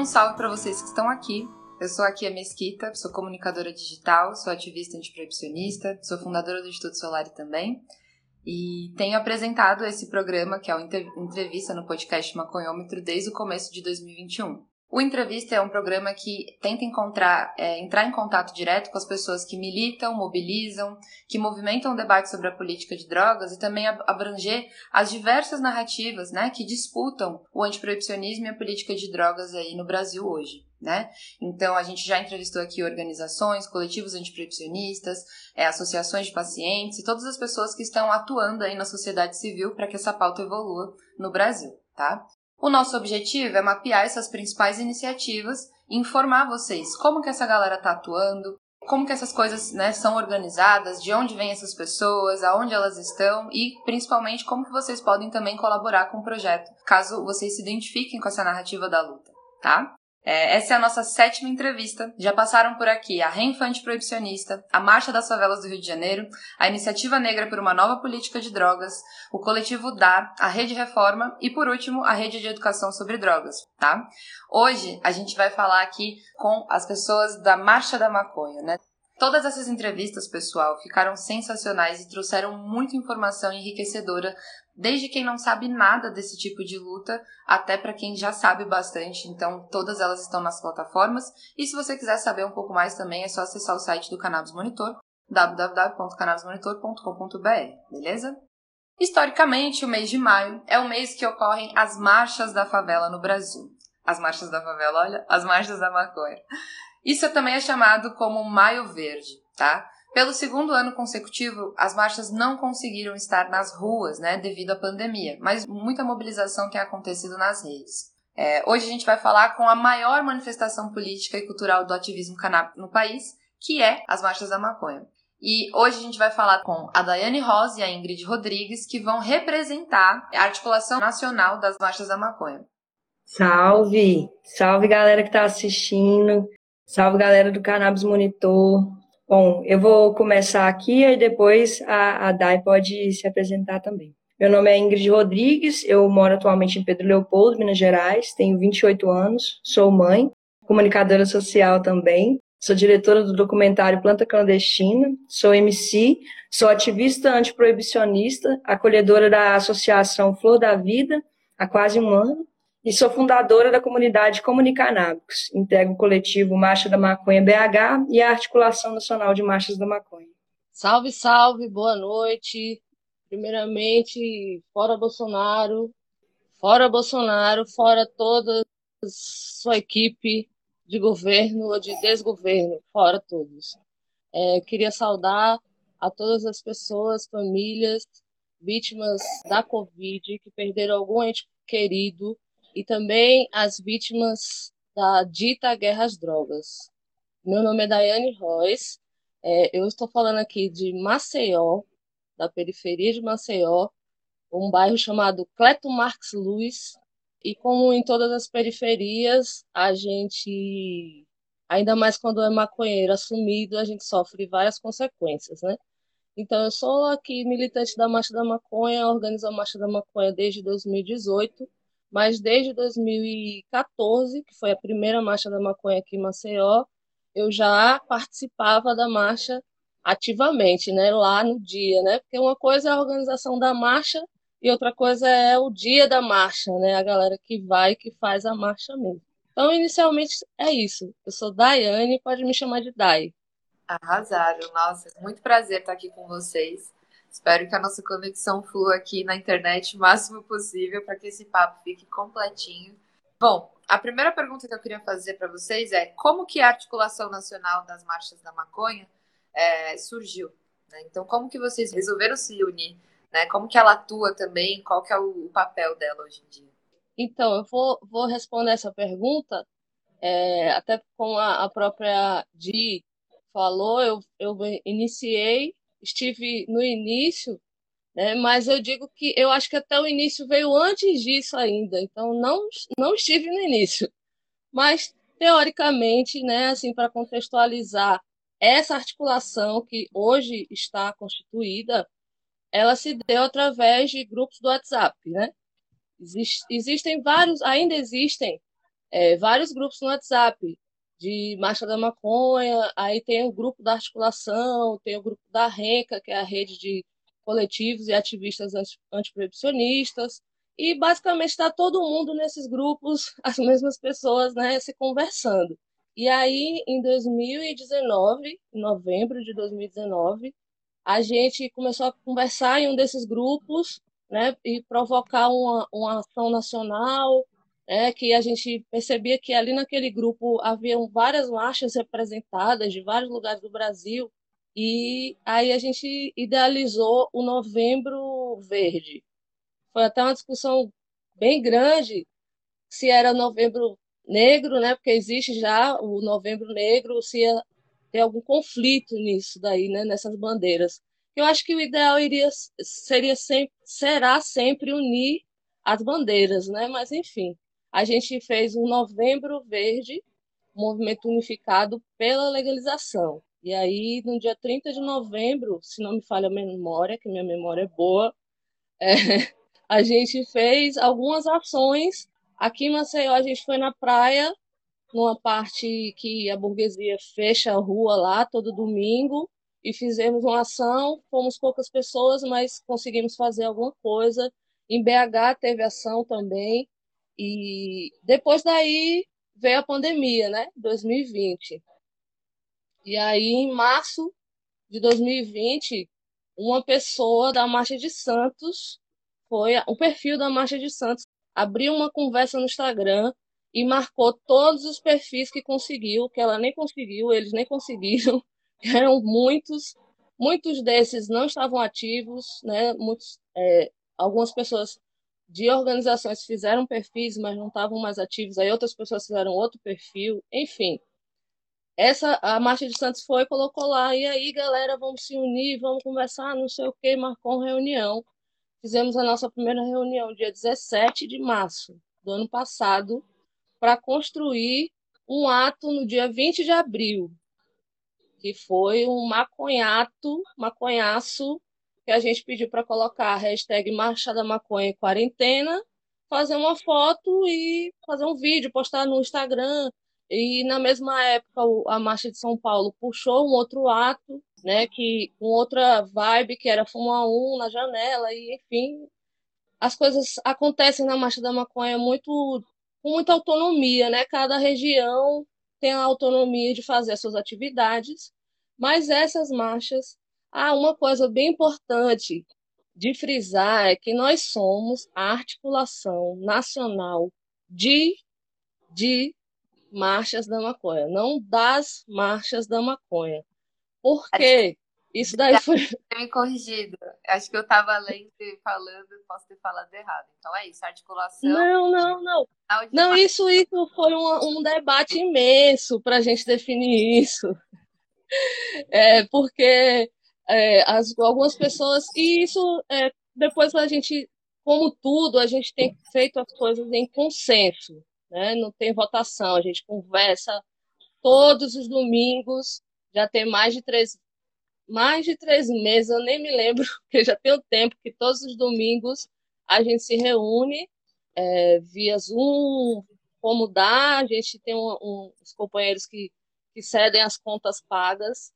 Um salve para vocês que estão aqui. Eu sou aqui a Mesquita, sou comunicadora digital, sou ativista antiproibicionista, sou fundadora do Instituto Solari também. E tenho apresentado esse programa, que é o Entrevista no podcast Maconhômetro, desde o começo de 2021. O Entrevista é um programa que tenta encontrar, é, entrar em contato direto com as pessoas que militam, mobilizam, que movimentam o debate sobre a política de drogas e também abranger as diversas narrativas né, que disputam o antiproibicionismo e a política de drogas aí no Brasil hoje. Né? Então, a gente já entrevistou aqui organizações, coletivos antiproibicionistas, é, associações de pacientes e todas as pessoas que estão atuando aí na sociedade civil para que essa pauta evolua no Brasil, tá? O nosso objetivo é mapear essas principais iniciativas e informar vocês como que essa galera está atuando, como que essas coisas né, são organizadas, de onde vêm essas pessoas, aonde elas estão e principalmente como que vocês podem também colaborar com o projeto, caso vocês se identifiquem com essa narrativa da luta, tá? É, essa é a nossa sétima entrevista. Já passaram por aqui a Reinfante Proibicionista, a Marcha das Favelas do Rio de Janeiro, a Iniciativa Negra por uma Nova Política de Drogas, o Coletivo DAR, a Rede Reforma e, por último, a Rede de Educação sobre Drogas, tá? Hoje a gente vai falar aqui com as pessoas da Marcha da Maconha, né? Todas essas entrevistas, pessoal, ficaram sensacionais e trouxeram muita informação enriquecedora desde quem não sabe nada desse tipo de luta até para quem já sabe bastante. Então, todas elas estão nas plataformas. E se você quiser saber um pouco mais também, é só acessar o site do Cannabis Monitor, www.cannabismonitor.com.br, beleza? Historicamente, o mês de maio é o mês que ocorrem as marchas da favela no Brasil. As marchas da favela, olha, as marchas da maconha. Isso também é chamado como Maio Verde, tá? Pelo segundo ano consecutivo, as marchas não conseguiram estar nas ruas, né, devido à pandemia, mas muita mobilização tem acontecido nas redes. É, hoje a gente vai falar com a maior manifestação política e cultural do ativismo canábico no país, que é as marchas da maconha. E hoje a gente vai falar com a Daiane Rosa e a Ingrid Rodrigues, que vão representar a articulação nacional das marchas da maconha. Salve! Salve galera que está assistindo, salve galera do Cannabis Monitor, Bom, eu vou começar aqui e depois a, a Dai pode se apresentar também. Meu nome é Ingrid Rodrigues, eu moro atualmente em Pedro Leopoldo, Minas Gerais, tenho 28 anos, sou mãe, comunicadora social também, sou diretora do documentário Planta Clandestina, sou MC, sou ativista antiproibicionista, acolhedora da Associação Flor da Vida há quase um ano, e sou fundadora da comunidade Comunicanábicos. Integro o coletivo Marcha da Maconha BH e a Articulação Nacional de Marchas da Maconha. Salve, salve, boa noite. Primeiramente, fora Bolsonaro, fora Bolsonaro, fora toda sua equipe de governo ou de desgoverno, fora todos. É, queria saudar a todas as pessoas, famílias, vítimas da Covid, que perderam algum ente querido e também as vítimas da dita guerra às drogas. Meu nome é Daiane Royce, é, eu estou falando aqui de Maceió, da periferia de Maceió, um bairro chamado Cleto Marx Luz, e como em todas as periferias, a gente, ainda mais quando é maconheiro assumido, a gente sofre várias consequências, né? Então, eu sou aqui militante da Marcha da Maconha, organizo a Marcha da Maconha desde 2018, mas desde 2014, que foi a primeira marcha da maconha aqui em Maceió, eu já participava da marcha ativamente, né, lá no dia, né? Porque uma coisa é a organização da marcha e outra coisa é o dia da marcha, né? A galera que vai que faz a marcha mesmo. Então, inicialmente é isso. Eu sou Daiane, pode me chamar de Dai. Arrasaram. Nossa, muito prazer estar aqui com vocês. Espero que a nossa conexão flua aqui na internet o máximo possível para que esse papo fique completinho. Bom, a primeira pergunta que eu queria fazer para vocês é como que a articulação nacional das marchas da maconha é, surgiu? Né? Então, como que vocês resolveram se unir? Né? Como que ela atua também? Qual que é o, papel dela hoje em dia? Então, eu vou, vou responder essa pergunta, é, até como a, a própria Di falou, eu, eu iniciei estive no início, né, mas eu digo que eu acho que até o início veio antes disso ainda, então não, não estive no início. Mas, teoricamente, né, assim, para contextualizar essa articulação que hoje está constituída, ela se deu através de grupos do WhatsApp, né? Exist, existem vários, ainda existem é, vários grupos no WhatsApp de Marcha da Maconha, aí tem o grupo da articulação, tem o grupo da RENCA, que é a rede de coletivos e ativistas antiproibicionistas, e basicamente está todo mundo nesses grupos, as mesmas pessoas, né, se conversando. E aí, em 2019, em novembro de 2019, a gente começou a conversar em um desses grupos, né, e provocar uma, uma ação nacional, né, que a gente percebia que ali naquele grupo haviam várias marchas representadas de vários lugares do Brasil, e aí a gente idealizou o Novembro Verde, foi até uma discussão bem grande se era novembro negro, né? Porque existe já o novembro negro, se ia ter algum conflito nisso daí, né? Nessas bandeiras. Eu acho que o ideal iria seria sempre será sempre unir as bandeiras, né? Mas enfim, a gente fez um novembro verde, movimento unificado pela legalização. E aí, no dia 30 de novembro, se não me falha a memória, que minha memória é boa, é, a gente fez algumas ações. Aqui em Maceió, a gente foi na praia, numa parte que a burguesia fecha a rua lá todo domingo, e fizemos uma ação. Fomos poucas pessoas, mas conseguimos fazer alguma coisa. Em BH teve ação também. E depois daí veio a pandemia, né? 2020. E aí, em março de 2020, uma pessoa da Marcha de Santos foi o perfil da Marcha de Santos. Abriu uma conversa no Instagram e marcou todos os perfis que conseguiu, que ela nem conseguiu, eles nem conseguiram. Eram muitos, muitos desses não estavam ativos, né? Muitos, é, algumas pessoas de organizações fizeram perfis, mas não estavam mais ativos. Aí outras pessoas fizeram outro perfil, enfim. Essa a Marcha de Santos foi colocou lá e aí galera, vamos se unir, vamos conversar, não sei o que, marcou uma reunião fizemos a nossa primeira reunião dia 17 de março do ano passado para construir um ato no dia 20 de abril, que foi um maconhato, maconhaço, que a gente pediu para colocar a hashtag Marcha da Maconha Quarentena, fazer uma foto e fazer um vídeo, postar no Instagram. E na mesma época a Marcha de São Paulo puxou um outro ato né? Que com outra vibe, que era fumar um na janela, e enfim, as coisas acontecem na Marcha da Maconha muito com muita autonomia, né? Cada região tem a autonomia de fazer as suas atividades, mas essas marchas, ah, uma coisa bem importante de frisar é que nós somos a articulação nacional de de marchas da maconha, não das marchas da maconha. Por quê? Isso daí foi. me corrigido. Acho que eu estava lendo e falando, posso ter falado errado. Então é isso, articulação. Não, não, não. Não, isso, isso foi um, um debate imenso para a gente definir isso. É, porque é, as, algumas pessoas. E isso, é, depois a gente, como tudo, a gente tem feito as coisas em consenso. Né? Não tem votação, a gente conversa todos os domingos já tem mais de três, mais de três meses, eu nem me lembro, porque já tem o tempo que todos os domingos a gente se reúne é, via Zoom, como dá, a gente tem um, um, uns companheiros que, que cedem as contas pagas.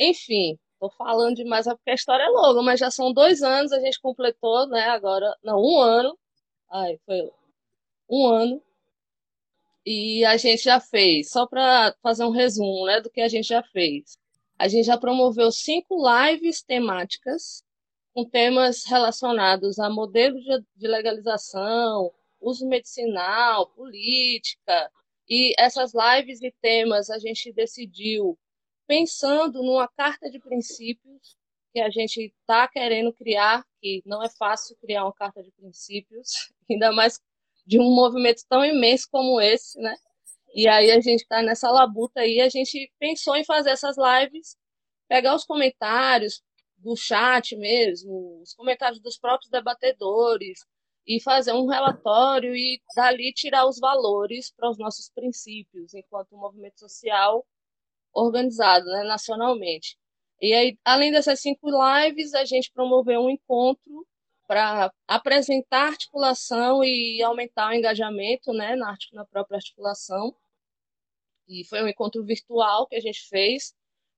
Enfim, estou falando demais porque a história é longa, mas já são dois anos, a gente completou, né? Agora, não, um ano. Ai, foi um ano e a gente já fez, só para fazer um resumo né, do que a gente já fez. A gente já promoveu cinco lives temáticas com temas relacionados a modelos de legalização, uso medicinal, política. E essas lives e temas a gente decidiu pensando numa carta de princípios que a gente está querendo criar, que não é fácil criar uma carta de princípios, ainda mais de um movimento tão imenso como esse, né? E aí a gente está nessa labuta aí, a gente pensou em fazer essas lives, pegar os comentários do chat mesmo, os comentários dos próprios debatedores e fazer um relatório e dali tirar os valores para os nossos princípios enquanto movimento social organizado, né, nacionalmente. E aí, além dessas cinco lives, a gente promoveu um encontro para apresentar articulação e aumentar o engajamento né, na, na própria articulação. E foi um encontro virtual que a gente fez,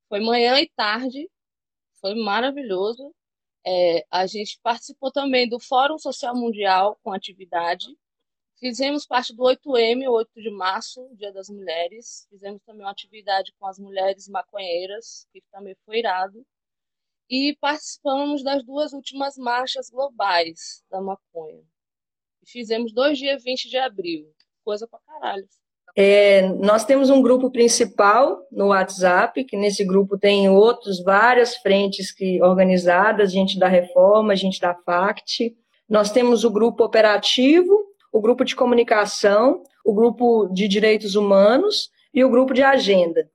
foi manhã e tarde, foi maravilhoso. É, a gente participou também do Fórum Social Mundial com atividade. Fizemos parte do 8M, 8 de março, Dia das Mulheres. Fizemos também uma atividade com as mulheres maconheiras, que também foi irado e participamos das duas últimas marchas globais da maconha. Fizemos dois dias 20 de abril. Coisa pra caralho. É, nós temos um grupo principal no WhatsApp, que nesse grupo tem outros, várias frentes que organizadas, gente da Reforma, gente da FACT. Nós temos o grupo operativo, o grupo de comunicação, o grupo de direitos humanos e o grupo de agenda.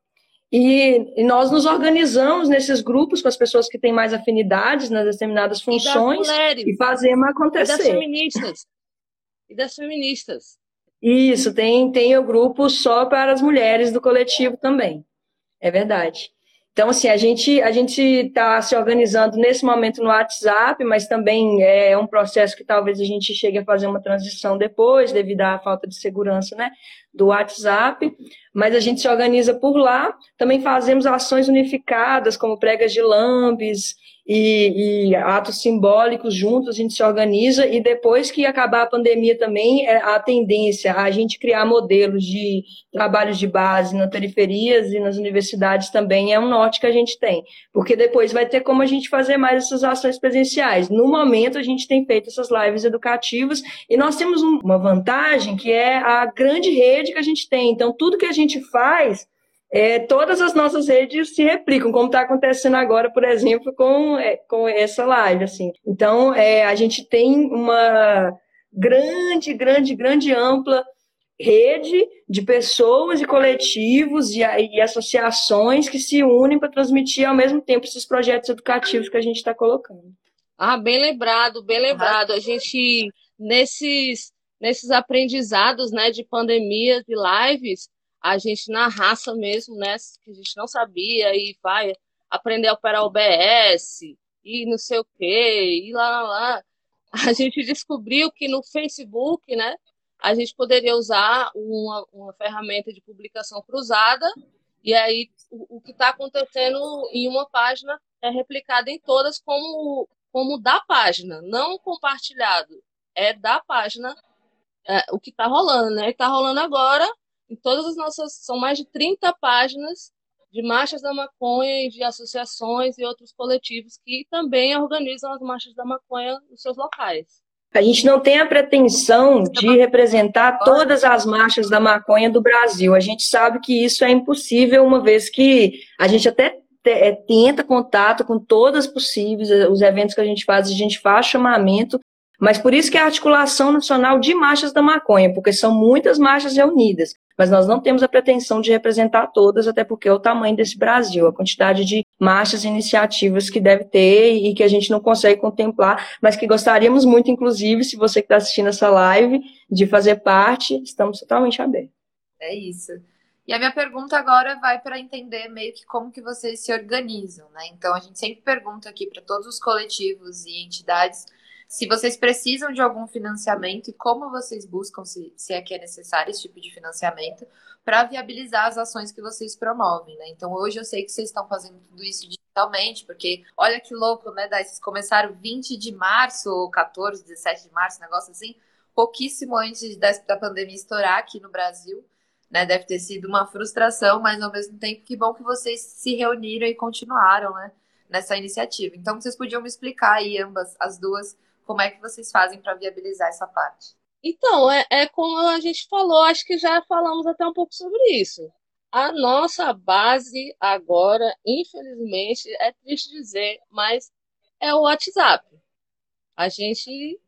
E, e, nós nos organizamos nesses grupos com as pessoas que têm mais afinidades nas determinadas funções e, e fazemos acontecer. E das feministas. E das feministas. Isso, tem, tem o grupo só para as mulheres do coletivo também. É verdade. Então, assim, a gente a gente está se organizando nesse momento no WhatsApp, mas também é um processo que talvez a gente chegue a fazer uma transição depois, devido à falta de segurança, né, do WhatsApp. Mas a gente se organiza por lá. Também fazemos ações unificadas, como pregas de lambes, e, e, atos simbólicos juntos, a gente se organiza e depois que acabar a pandemia também, é a tendência a gente criar modelos de trabalhos de base nas periferias e nas universidades também é um norte que a gente tem, porque depois vai ter como a gente fazer mais essas ações presenciais. No momento, a gente tem feito essas lives educativas e nós temos uma vantagem que é a grande rede que a gente tem. Então, tudo que a gente faz é, todas as nossas redes se replicam, como está acontecendo agora, por exemplo, com, é, com essa live. Assim. Então, é, a gente tem uma grande, grande, grande, ampla rede de pessoas e coletivos e, e associações que se unem para transmitir ao mesmo tempo esses projetos educativos que a gente está colocando. Ah, bem lembrado, bem lembrado. A gente, nesses, nesses aprendizados né, de pandemias e lives, a gente na raça mesmo, né? Que a gente não sabia e vai aprender a operar OBS e não sei o quê, e lá, lá, lá. A gente descobriu que no Facebook, né? A gente poderia usar uma, uma ferramenta de publicação cruzada e aí o, o que está acontecendo em uma página é replicado em todas como, como da página, não compartilhado. É da página é, o que está rolando, né? Está rolando agora em todas as nossas. São mais de 30 páginas de marchas da maconha e de associações e outros coletivos que também organizam as marchas da maconha nos seus locais. A gente não tem a pretensão de representar todas as marchas da maconha do Brasil. A gente sabe que isso é impossível, uma vez que a gente até é, tenta contato com todas possíveis, os eventos que a gente faz, a gente faz chamamento, mas por isso que é a articulação nacional de marchas da maconha, porque são muitas marchas reunidas mas nós não temos a pretensão de representar todas, até porque é o tamanho desse Brasil, a quantidade de marchas e iniciativas que deve ter e que a gente não consegue contemplar, mas que gostaríamos muito, inclusive, se você que está assistindo essa live, de fazer parte, estamos totalmente abertos. É isso. E a minha pergunta agora vai para entender meio que como que vocês se organizam, né? Então a gente sempre pergunta aqui para todos os coletivos e entidades se vocês precisam de algum financiamento e como vocês buscam, se, se é que é necessário esse tipo de financiamento, para viabilizar as ações que vocês promovem, né? Então hoje eu sei que vocês estão fazendo tudo isso digitalmente, porque olha que louco, né? Vocês começaram 20 de março, ou 14, 17 de março, negócio assim, pouquíssimo antes da, da pandemia estourar aqui no Brasil. Né, deve ter sido uma frustração, mas ao mesmo tempo que bom que vocês se reuniram e continuaram, né, nessa iniciativa. Então vocês podiam me explicar aí ambas as duas como é que vocês fazem para viabilizar essa parte? Então, é, é como a gente falou, acho que já falamos até um pouco sobre isso. A nossa base agora, infelizmente, é triste dizer, mas é o WhatsApp. A gente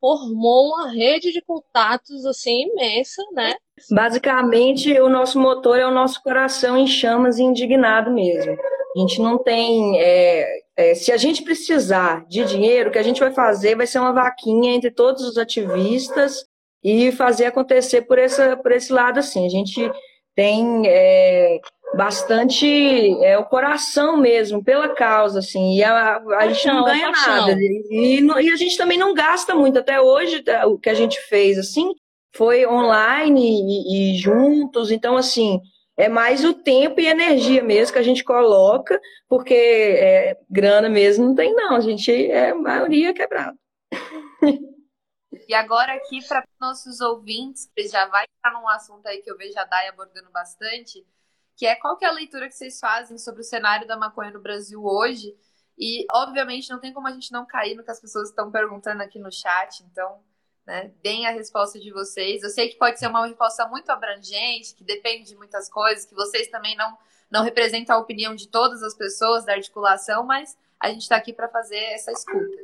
formou uma rede de contatos assim imensa, né? Basicamente, o nosso motor é o nosso coração em chamas e indignado mesmo. A gente não tem. É, é, se a gente precisar de dinheiro, o que a gente vai fazer vai ser uma vaquinha entre todos os ativistas e fazer acontecer por, essa, por esse lado assim. A gente tem é, bastante é, o coração mesmo, pela causa, assim, e a, a gente não ganha nada. E, e, a gente também não gasta muito. Até hoje, tá, o que a gente fez, assim, foi online e, e juntos, então, assim, é mais o tempo e energia mesmo que a gente coloca, porque é, grana mesmo não tem, não. A gente é a maioria quebrada. E agora aqui para nossos ouvintes, já vai estar num assunto aí que eu vejo a Dai abordando bastante, que é qual que é a leitura que vocês fazem sobre o cenário da maconha no Brasil hoje. E, obviamente, não tem como a gente não cair no que as pessoas estão perguntando aqui no chat, então, né, deem a resposta de vocês. Eu sei que pode ser uma resposta muito abrangente, que depende de muitas coisas, que vocês também não, não representam a opinião de todas as pessoas da articulação, mas a gente está aqui para fazer essa escuta.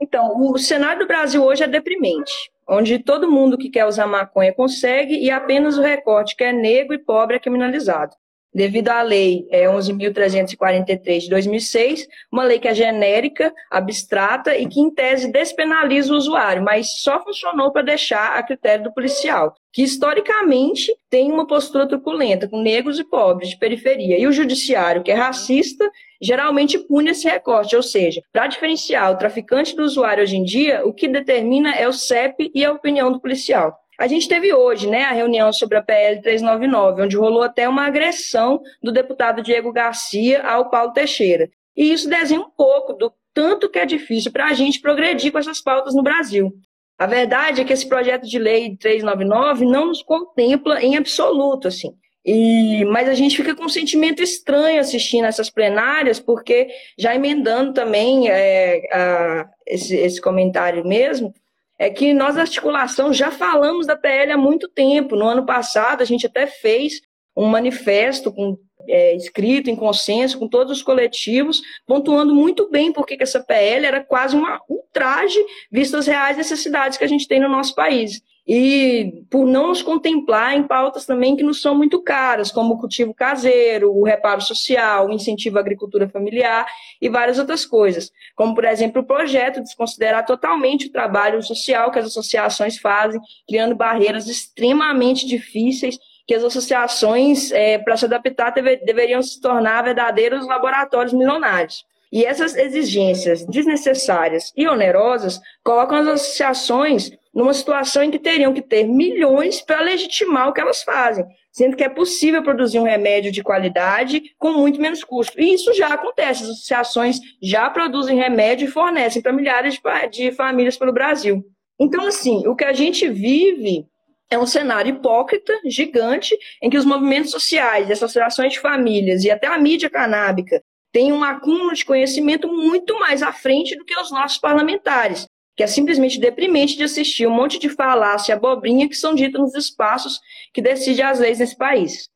Então, o cenário do Brasil hoje é deprimente, onde todo mundo que quer usar maconha consegue e apenas o recorte que é negro e pobre é criminalizado devido à Lei é, 11.343 de 2006, uma lei que é genérica, abstrata e que, em tese, despenaliza o usuário, mas só funcionou para deixar a critério do policial, que historicamente tem uma postura truculenta com negros e pobres de periferia. E o judiciário, que é racista, geralmente pune esse recorte, ou seja, para diferenciar o traficante do usuário hoje em dia, o que determina é o CEP e a opinião do policial. A gente teve hoje né, a reunião sobre a PL 399, onde rolou até uma agressão do deputado Diego Garcia ao Paulo Teixeira. E isso desenha um pouco do tanto que é difícil para a gente progredir com essas pautas no Brasil. A verdade é que esse projeto de lei 399 não nos contempla em absoluto, assim. E, mas a gente fica com um sentimento estranho assistindo essas plenárias, porque já emendando também é, a, esse, esse comentário mesmo, é que nós, articulação, já falamos da PL há muito tempo. No ano passado, a gente até fez um manifesto com, é, escrito em consenso com todos os coletivos, pontuando muito bem porque que essa PL era quase uma ultraje, vistas as reais necessidades que a gente tem no nosso país e por não nos contemplar em pautas também que nos são muito caras, como o cultivo caseiro, o reparo social, o incentivo à agricultura familiar e várias outras coisas, como por exemplo o projeto desconsiderar totalmente o trabalho social que as associações fazem, criando barreiras extremamente difíceis que as associações, é, para se adaptar, deve, deveriam se tornar verdadeiros laboratórios milionários. E essas exigências desnecessárias e onerosas colocam as associações numa situação em que teriam que ter milhões para legitimar o que elas fazem, sendo que é possível produzir um remédio de qualidade com muito menos custo. E isso já acontece, as associações já produzem remédio e fornecem para milhares de, famílias pelo Brasil. Então, assim, o que a gente vive é um cenário hipócrita, gigante, em que os movimentos sociais, as associações de famílias e até a mídia canábica tem um acúmulo de conhecimento muito mais à frente do que os nossos parlamentares, que é simplesmente deprimente de assistir um monte de falácia e abobrinha que são ditas nos espaços que decidem as leis nesse país.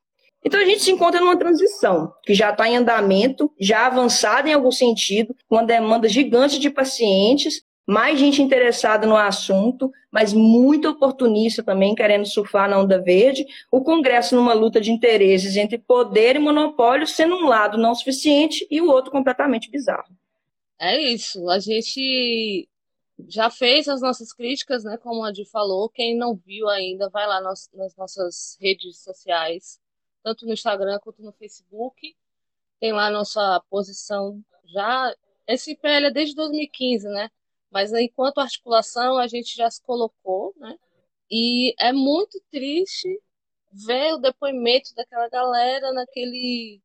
Então a gente se encontra numa transição que já está em andamento, já avançada em algum sentido, com uma demanda gigante de pacientes, mais gente interessada no assunto, mas muito oportunista também, querendo surfar na onda verde, o Congresso numa luta de interesses entre poder e monopólio, sendo um lado não suficiente e o outro completamente bizarro. É isso, a gente já fez as nossas críticas, né, como a Adi falou, quem não viu ainda, vai lá nas, nas nossas redes sociais, tanto no Instagram quanto no Facebook, tem lá a nossa posição já, esse PL é desde 2015, né, mas enquanto articulação a gente já se colocou, né? E é muito triste ver o depoimento daquela galera naquele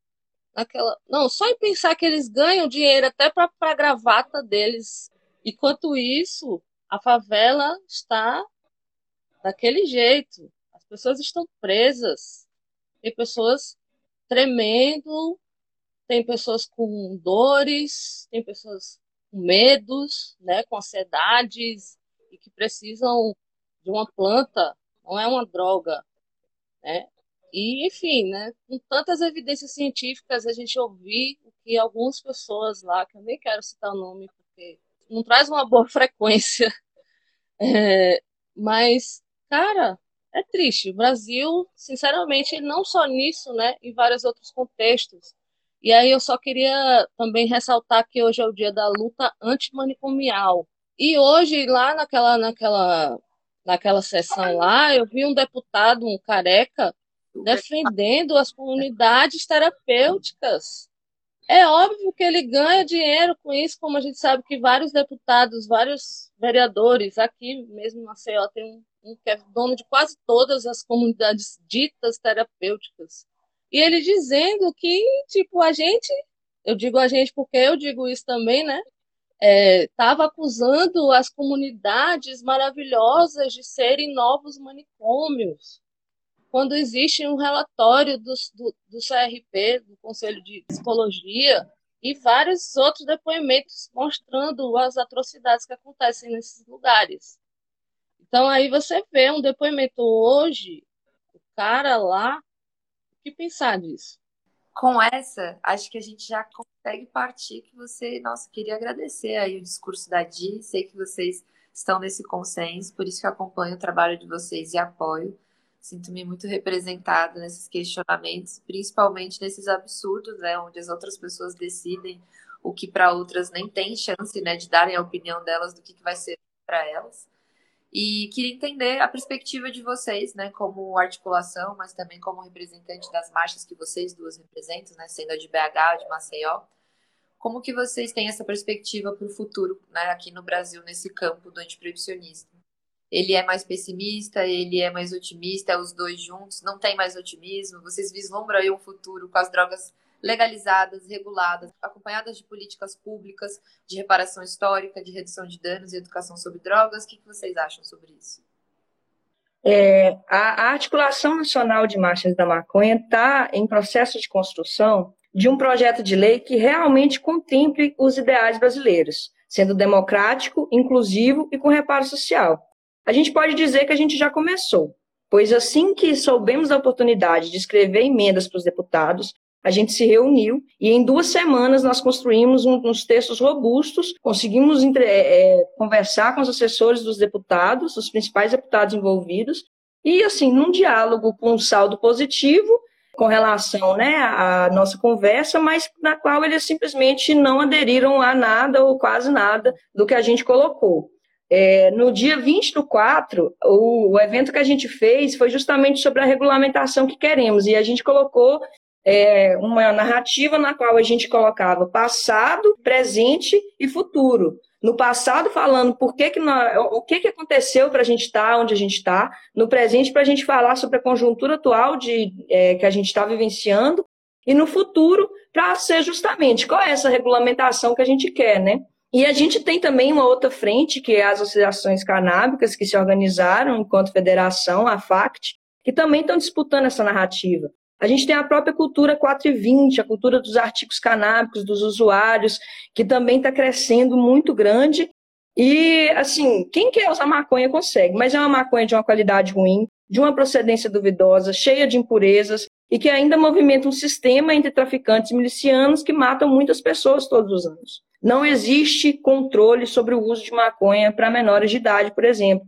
naquela, não, só em pensar que eles ganham dinheiro até para a gravata deles. Enquanto isso, a favela está daquele jeito. As pessoas estão presas. Tem pessoas tremendo, tem pessoas com dores, tem pessoas com medos, né, com ansiedades e que precisam de uma planta, não é uma droga, né? E, enfim, né, com tantas evidências científicas, a gente ouvir o que algumas pessoas lá, que eu nem quero citar o nome, não traz uma boa frequência, é, mas, cara, é triste. O Brasil, sinceramente, não só nisso, né, em vários outros contextos, e aí eu só queria também ressaltar que hoje é o dia da luta antimanicomial. E hoje, lá naquela, naquela, naquela sessão lá, eu vi um deputado, um careca, defendendo as comunidades terapêuticas. É óbvio que ele ganha dinheiro com isso, como a gente sabe que vários deputados, vários vereadores, aqui mesmo na CEO tem um, um que é dono de quase todas as comunidades ditas terapêuticas. E ele dizendo que, tipo, a gente, eu digo a gente porque eu digo isso também, né? estava é, acusando as comunidades maravilhosas de serem novos manicômios, quando existe um relatório do, do, do CRP, do Conselho de Psicologia, e vários outros depoimentos mostrando as atrocidades que acontecem nesses lugares. Então aí você vê um depoimento hoje, o cara lá, o que pensar disso? com essa, acho que a gente já consegue partir que você, nossa, queria agradecer aí o discurso da Di, sei que vocês estão nesse consenso, por isso que acompanho o trabalho de vocês e apoio. Sinto-me muito representada nesses questionamentos, principalmente nesses absurdos, né, onde as outras pessoas decidem o que para outras nem tem chance, né, de darem a opinião delas do que, que vai ser para elas. E queria entender a perspectiva de vocês, né, como articulação, mas também como representante das marchas que vocês duas representam, né, sendo a de BH, a de Maceió. Como que vocês têm essa perspectiva para o futuro, né, aqui no Brasil, nesse campo do antiproibicionismo? Ele é mais pessimista, ele é mais otimista, os dois juntos, não tem mais otimismo? Vocês vislumbram aí um futuro com as drogas legalizadas, reguladas, acompanhadas de políticas públicas, de reparação histórica, de redução de danos e educação sobre drogas. O que, vocês acham sobre isso? É, a, a, Articulação Nacional de Marchas da Maconha está em processo de construção de um projeto de lei que realmente contemple os ideais brasileiros, sendo democrático, inclusivo e com reparo social. A gente pode dizer que a gente já começou, pois assim que soubemos da oportunidade de escrever emendas para os deputados, a gente se reuniu e em duas semanas nós construímos um, uns textos robustos, conseguimos entre, é, é, conversar com os assessores dos deputados, os principais deputados envolvidos, e assim, num diálogo com um saldo positivo com relação né, à nossa conversa, mas na qual eles simplesmente não aderiram a nada ou quase nada do que a gente colocou. É, no dia 20 do 4, o, o evento que a gente fez foi justamente sobre a regulamentação que queremos, e a gente colocou é, uma narrativa na qual a gente colocava passado, presente e futuro. No passado, falando por que que nós, o que, que aconteceu para a gente estar tá onde a gente está. No presente, para a gente falar sobre a conjuntura atual de, é, que a gente está vivenciando. E no futuro, para ser justamente qual é essa regulamentação que a gente quer, né? E a gente tem também uma outra frente, que é as associações canábicas, que se organizaram enquanto federação, a FACT, que também estão disputando essa narrativa. A gente tem a própria cultura 420, a cultura dos artigos canábicos, dos usuários, que também está crescendo muito grande. E, assim, quem quer usar maconha consegue, mas é uma maconha de uma qualidade ruim, de uma procedência duvidosa, cheia de impurezas e que ainda movimenta um sistema entre traficantes milicianos que matam muitas pessoas todos os anos. Não existe controle sobre o uso de maconha para menores de idade, por exemplo.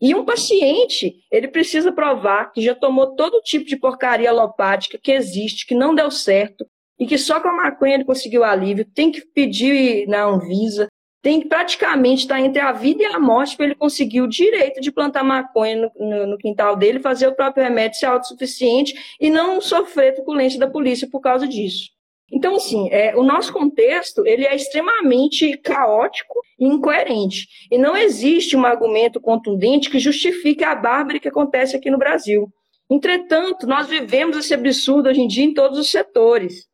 E um paciente, ele precisa provar que já tomou todo tipo de porcaria alopática que existe, que não deu certo, e que só com a maconha ele conseguiu alívio, tem que pedir na Anvisa, tem que praticamente estar entre a vida e a morte para ele conseguir o direito de plantar maconha no, no, no, quintal dele, fazer o próprio remédio ser autossuficiente e não sofrer truculência da polícia por causa disso. Então, assim, é, o nosso contexto ele é extremamente caótico e incoerente. E não existe um argumento contundente que justifique a bárbara que acontece aqui no Brasil. Entretanto, nós vivemos esse absurdo hoje em dia em todos os setores.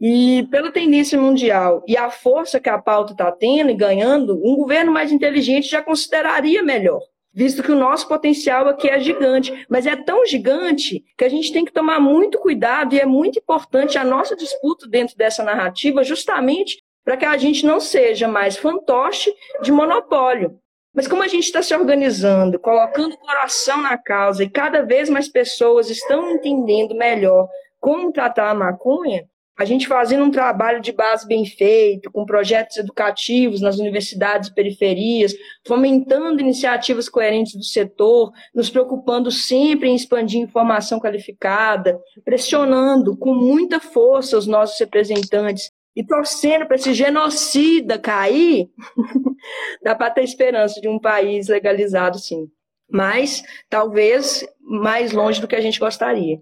E pela tendência mundial e a força que a pauta está tendo e ganhando, um governo mais inteligente já consideraria melhor visto que o nosso potencial aqui é gigante, mas é tão gigante que a gente tem que tomar muito cuidado e é muito importante a nossa disputa dentro dessa narrativa, justamente para que a gente não seja mais fantoche de monopólio. Mas como a gente está se organizando, colocando coração na causa e cada vez mais pessoas estão entendendo melhor como tratar a maconha, a gente fazendo um trabalho de base bem feito, com projetos educativos nas universidades e periferias, fomentando iniciativas coerentes do setor, nos preocupando sempre em expandir informação qualificada, pressionando com muita força os nossos representantes e torcendo para esse genocida cair, dá para ter esperança de um país legalizado, sim. Mas talvez mais longe do que a gente gostaria.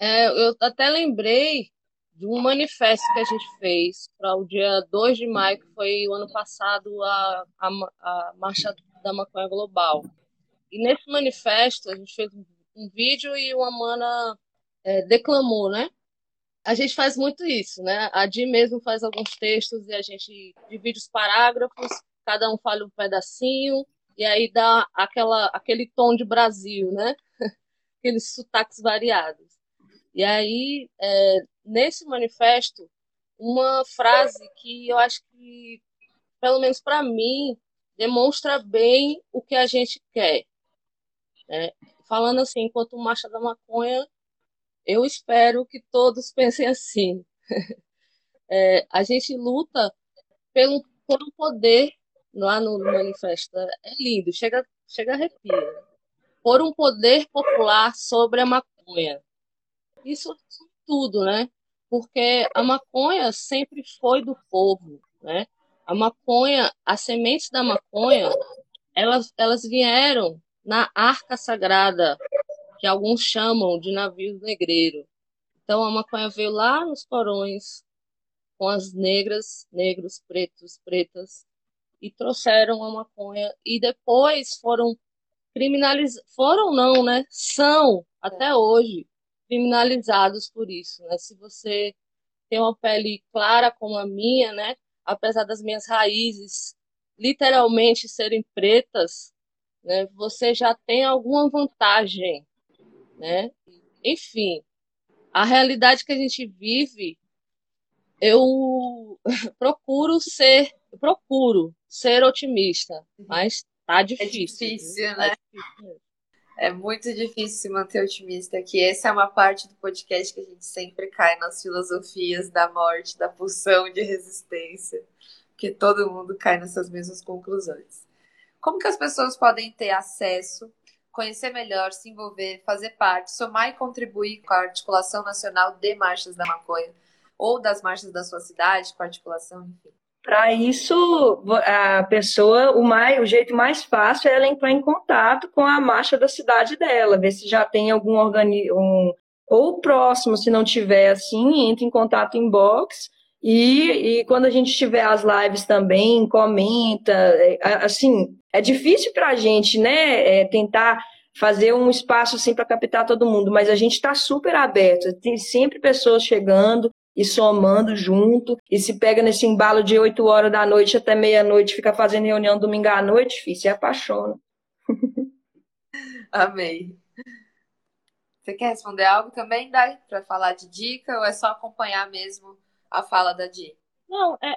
É, eu até lembrei de um manifesto que a gente fez para o dia 2 de maio, que foi o ano passado a, a, a Marcha da Maconha Global. E nesse manifesto a gente fez um vídeo e uma mana é, declamou, né? A gente faz muito isso, né? A Di mesmo faz alguns textos e a gente divide os parágrafos, cada um fala um pedacinho, e aí dá aquela, aquele tom de Brasil, né? Aqueles sotaques variados. E aí, é, nesse manifesto, uma frase que eu acho que, pelo menos para mim, demonstra bem o que a gente quer. Né? Falando assim, enquanto marcha da maconha, eu espero que todos pensem assim. É, a gente luta pelo, um poder lá no, manifesto. É lindo, chega, chega a arrepia. Por um poder popular sobre a maconha. Isso tudo, né? Porque a maconha sempre foi do povo, né? A maconha, as sementes da maconha, elas, elas vieram na arca sagrada, que alguns chamam de navio negreiro. Então a maconha veio lá nos porões com as negras, negros, pretos, pretas e trouxeram a maconha e depois foram criminalizados, foram não, né? São até hoje criminalizados por isso, né? Se você tem uma pele clara como a minha, né? Apesar das minhas raízes literalmente serem pretas, né? Você já tem alguma vantagem, né? Enfim, a realidade que a gente vive, eu procuro ser, procuro ser otimista, mas tá difícil. É difícil, tá né? Tá difícil. É muito difícil se manter otimista aqui. Essa é uma parte do podcast que a gente sempre cai nas filosofias da morte, da pulsão de resistência, porque todo mundo cai nessas mesmas conclusões. Como que as pessoas podem ter acesso, conhecer melhor, se envolver, fazer parte, somar e contribuir com a articulação nacional de marchas da maconha ou das marchas da sua cidade, com a articulação, enfim? Para isso, a pessoa, o, mais, o jeito mais fácil é ela entrar em contato com a marcha da cidade dela, ver se já tem algum organismo, um, ou próximo, se não tiver assim, entre em contato em box. E, e quando a gente tiver as lives também, comenta. É, assim, é difícil para a gente, né, é, tentar fazer um espaço assim para captar todo mundo, mas a gente está super aberto. Tem sempre pessoas chegando, e somando junto, e se pega nesse embalo de 8 horas da noite até meia-noite, fica fazendo reunião domingo à noite, filho, se apaixona. Amei. Você quer responder algo também, Dai, para falar de dica, ou é só acompanhar mesmo a fala da Di? Não, é,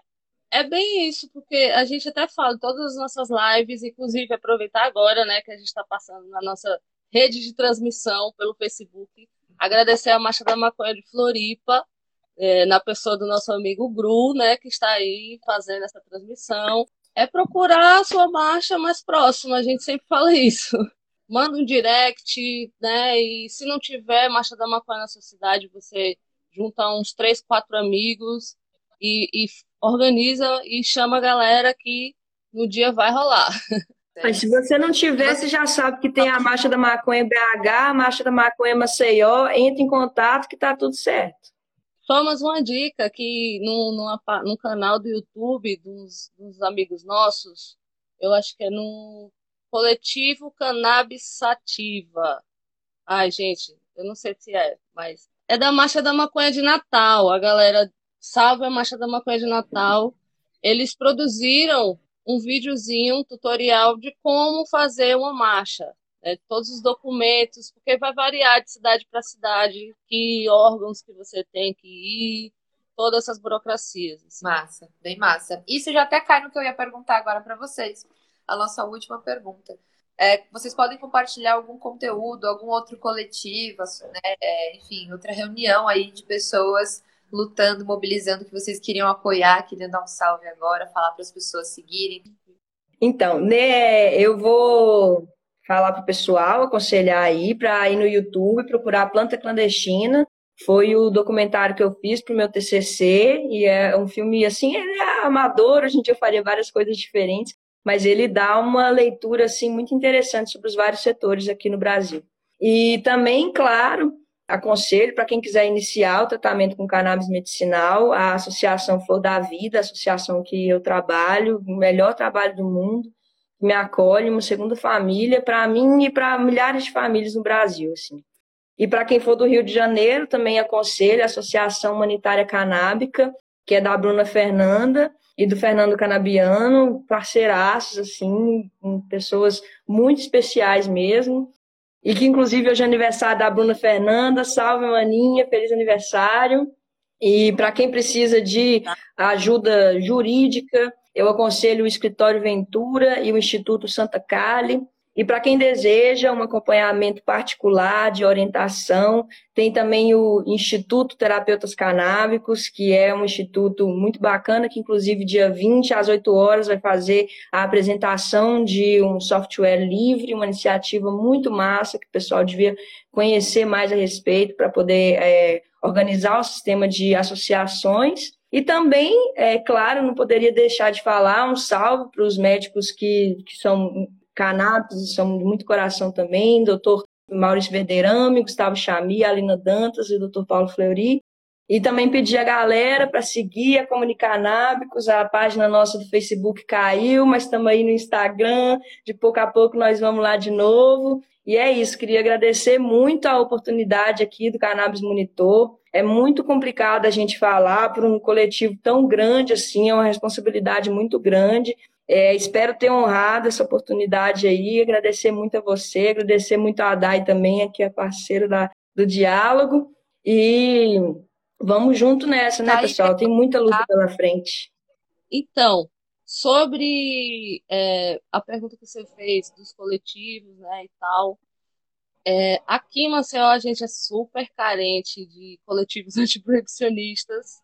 é bem isso, porque a gente até fala em todas as nossas lives, inclusive aproveitar agora, né, que a gente está passando na nossa rede de transmissão pelo Facebook, agradecer a Marcha da Maconha de Floripa, é, na pessoa do nosso amigo Gru, né, que está aí fazendo essa transmissão, é procurar a sua marcha mais próxima. A gente sempre fala isso. Manda um direct, né? E se não tiver marcha da maconha na sua cidade, você junta uns três, quatro amigos e, e organiza e chama a galera que no dia vai rolar. Mas se você não tiver, você já sabe que tem a Marcha da Maconha BH, a Marcha da Maconha Maceió, entre em contato que tá tudo certo. Mais uma dica que no, no, no canal do YouTube dos, dos, amigos nossos, eu acho que é no Coletivo Cannabis Sativa. Ai, gente, eu não sei se é, mas é da Marcha da Maconha de Natal. A galera salve a Marcha da Maconha de Natal. Eles produziram um videozinho, um tutorial de como fazer uma marcha né, todos os documentos, porque vai variar de cidade para cidade, que órgãos que você tem que ir, todas essas burocracias. Assim. Massa, bem massa. Isso já até cai no que eu ia perguntar agora para vocês. A nossa última pergunta. É, vocês podem compartilhar algum conteúdo, algum outro coletivo, né, é, enfim, outra reunião aí de pessoas lutando, mobilizando, que vocês queriam apoiar, queriam dar um salve agora, falar para as pessoas seguirem. Então, né, eu vou falar para o pessoal, aconselhar aí para ir no YouTube, procurar Planta Clandestina. Foi o documentário que eu fiz para o meu TCC e é um filme assim, ele é amador, a gente faria várias coisas diferentes, mas ele dá uma leitura assim muito interessante sobre os vários setores aqui no Brasil. E também, claro, aconselho para quem quiser iniciar o tratamento com cannabis medicinal, a Associação Flor da Vida, a associação que eu trabalho, o melhor trabalho do mundo, me acolhe, uma segunda família para mim e para milhares de famílias no Brasil, assim. E para quem for do Rio de Janeiro, também aconselho a Associação Humanitária Canábica, que é da Bruna Fernanda e do Fernando Canabiano, parceiraços, assim, pessoas muito especiais mesmo. E que, inclusive, hoje é aniversário da Bruna Fernanda. Salve, maninha, feliz aniversário. E para quem precisa de ajuda jurídica, eu aconselho o Escritório Ventura e o Instituto Santa Cali. E para quem deseja um acompanhamento particular de orientação, tem também o Instituto Terapeutas Canábicos, que é um instituto muito bacana, que inclusive dia 20 às 8 horas vai fazer a apresentação de um software livre, uma iniciativa muito massa que o pessoal devia conhecer mais a respeito para poder é, organizar o sistema de associações. E também, é claro, não poderia deixar de falar um salve para os médicos que, que são cannabis, são de muito coração também, doutor Maurício Verderame, Gustavo Chami, Alina Dantas e doutor Paulo Fleury. E também pedir a galera para seguir a Comunicanábicos, a página nossa do Facebook caiu, mas estamos aí no Instagram, de pouco a pouco nós vamos lá de novo. E é isso, queria agradecer muito a oportunidade aqui do Cannabis Monitor. É muito complicado a gente falar para um coletivo tão grande assim, é uma responsabilidade muito grande. É, espero ter honrado essa oportunidade aí, agradecer muito a você, agradecer muito a Dai também, que é parceiro da, do diálogo. E vamos junto nessa, né, pessoal? Tem muita luta pela frente. Então, sobre é, a pergunta que você fez dos coletivos, né, e tal, é, aqui em Maceió a gente é super carente de coletivos antiproibicionistas,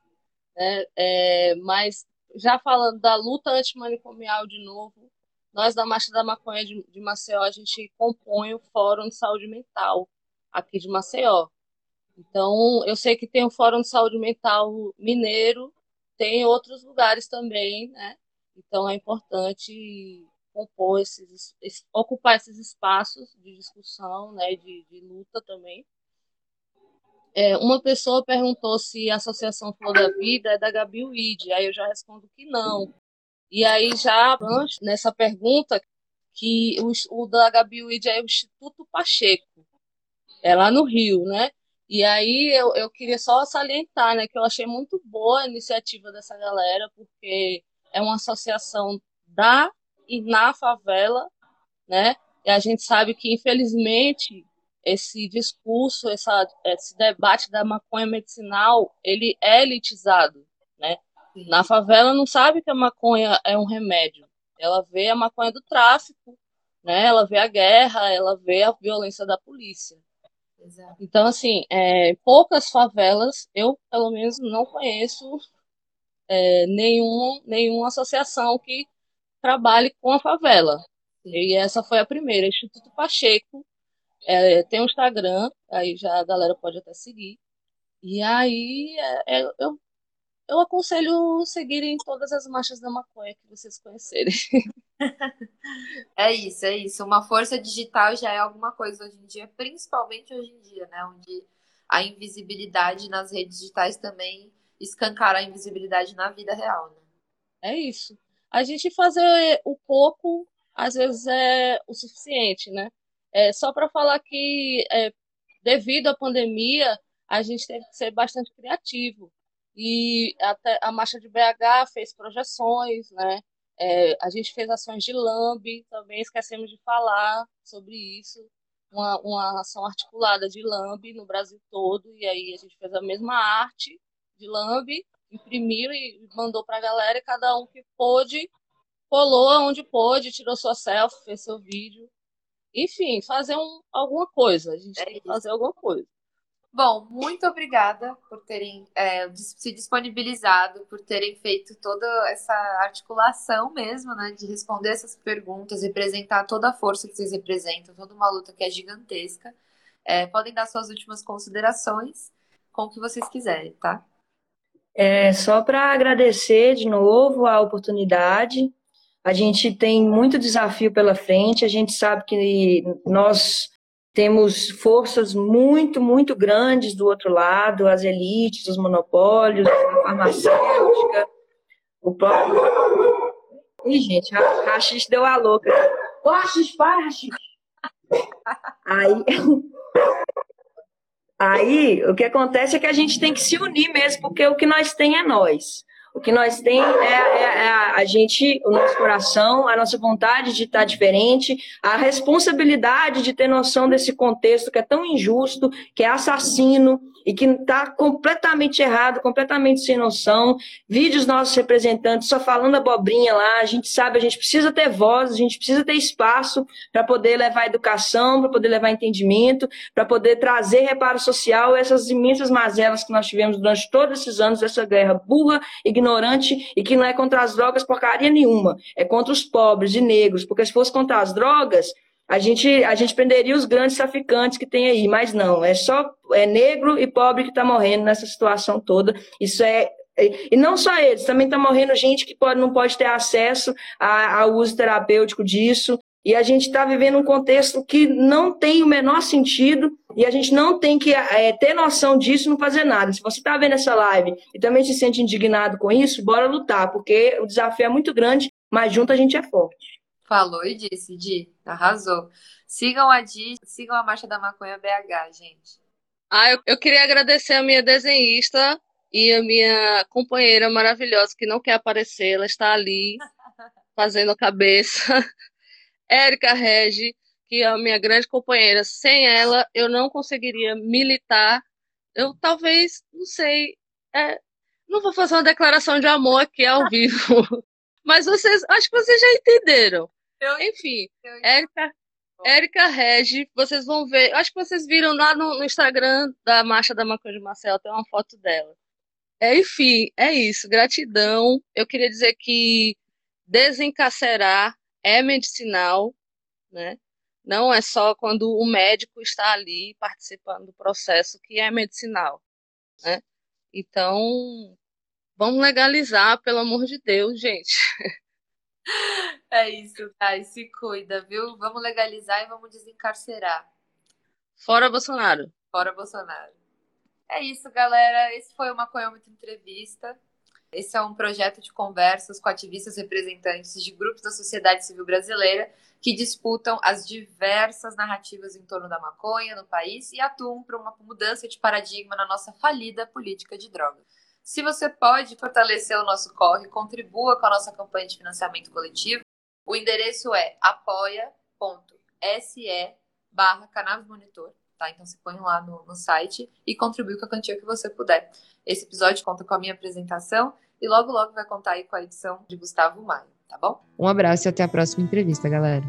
né, é, mas já falando da luta antimanicomial de novo, nós da Marcha da Maconha de, de Maceió, a gente compõe o Fórum de Saúde Mental aqui de Maceió. Então, eu sei que tem o Fórum de Saúde Mental Mineiro, tem outros lugares também, né? Então, é importante compor esses, ocupar esses espaços de discussão, né, de, de luta também. É, uma pessoa perguntou se a Associação Flor da Vida é da Gabi Weed, aí eu já respondo que não. E aí já nessa pergunta que o, o da Gabi Weed é o Instituto Pacheco, é lá no Rio, né? E aí eu, eu queria só salientar, né, que eu achei muito boa a iniciativa dessa galera, porque é uma associação da e na favela, né? E a gente sabe que, infelizmente, esse discurso, essa, esse debate da maconha medicinal, ele é elitizado, né? Na favela não sabe que a maconha é um remédio. Ela vê a maconha do tráfico, né? Ela vê a guerra, ela vê a violência da polícia. Exato. Então, assim, é, poucas favelas, eu pelo menos não conheço é, nenhum, nenhuma associação que trabalhe com a favela. E essa foi a primeira, Instituto Pacheco, é, tem um Instagram, aí já a galera pode até seguir. E aí é, é, eu, eu aconselho seguirem todas as marchas da maconha que vocês conhecerem. É isso, é isso. Uma força digital já é alguma coisa hoje em dia, principalmente hoje em dia, né? Onde a invisibilidade nas redes digitais também escancara a invisibilidade na vida real, né? É isso. A gente fazer o pouco, às vezes, é o suficiente, né? É, só para falar que, é, devido à pandemia, a gente teve que ser bastante criativo. E até a Marcha de BH fez projeções, né? É, a gente fez ações de LAMB, também esquecemos de falar sobre isso. Uma, uma ação articulada de LAMB no Brasil todo, e aí a gente fez a mesma arte de LAMB, imprimiu e mandou para a galera, e cada um que pôde, colou onde pôde, tirou sua selfie, fez seu vídeo. Enfim, fazer um, alguma coisa. A gente é tem que fazer alguma coisa. Bom, muito obrigada por terem é, se disponibilizado, por terem feito toda essa articulação mesmo, né, de responder essas perguntas, representar toda a força que vocês representam, toda uma luta que é gigantesca. É, podem dar suas últimas considerações com o que vocês quiserem, tá? É, só para agradecer de novo a oportunidade a gente tem muito desafio pela frente, a gente sabe que nós temos forças muito, muito grandes do outro lado, as elites, os monopólios, a farmacêutica, o próprio. Ih, gente, a Rachis deu a louca. Ô, Rachis, para, Rachis. Aí, aí, o que acontece é que a gente tem que se unir mesmo, porque o que nós tem é nós. O que nós tem é, é, é a gente, o nosso coração, a nossa vontade de estar diferente, a responsabilidade de ter noção desse contexto que é tão injusto, que é assassino, e que está completamente errado, completamente sem noção. Vídeos nossos representantes só falando abobrinha lá. A gente sabe, a gente precisa ter voz, a gente precisa ter espaço para poder levar educação, para poder levar entendimento, para poder trazer reparo social, essas imensas mazelas que nós tivemos durante todos esses anos, essa guerra burra, ignorante e que não é contra as drogas porcaria nenhuma, é contra os pobres e negros, porque se fosse contra as drogas, a gente, a gente prenderia os grandes traficantes que tem aí, mas não, é só é negro e pobre que está morrendo nessa situação toda. Isso é. E não só eles, também está morrendo gente que pode, não pode ter acesso ao uso terapêutico disso. E a gente está vivendo um contexto que não tem o menor sentido e a gente não tem que é, ter noção disso e não fazer nada. Se você está vendo essa live e também se sente indignado com isso, bora lutar, porque o desafio é muito grande, mas junto a gente é forte. Falou e disse, Di, arrasou. Sigam a Di, sigam a Marcha da Maconha BH, gente. Ah, eu, eu queria agradecer a minha desenhista e a minha companheira maravilhosa que não quer aparecer, ela está ali fazendo a cabeça. Érica Regi, que é a minha grande companheira. Sem ela, eu não conseguiria militar. Eu talvez, não sei, é, não vou fazer uma declaração de amor aqui ao vivo. Mas vocês, acho que vocês já entenderam. Eu, Enfim, eu... Érica, Érica Regi, vocês vão ver. Acho que vocês viram lá no, no Instagram da Marcha da Maconha de Marcel, tem uma foto dela. É, enfim, é isso. Gratidão. Eu queria dizer que desencarcerar é medicinal, né? Não é só quando o médico está ali participando do processo que é medicinal, né? Então, vamos legalizar, pelo amor de Deus, gente. É isso, Thay. Se cuida, viu? Vamos legalizar e vamos desencarcerar. Fora Bolsonaro. Fora Bolsonaro. É isso, galera. Esse foi uma Coiômetro Entrevista. Esse é um projeto de conversas com ativistas representantes de grupos da sociedade civil brasileira que disputam as diversas narrativas em torno da maconha no país e atuam para uma mudança de paradigma na nossa falida política de drogas. Se você pode fortalecer o nosso corre, contribua com a nossa campanha de financiamento coletivo, o endereço é apoia.se barra Monitor, tá? Então você põe lá no, no site e contribui com a quantia que você puder. Esse episódio conta com a minha apresentação e logo logo vai contar aí com a edição de Gustavo Maia, tá bom? Um abraço e até a próxima entrevista, galera.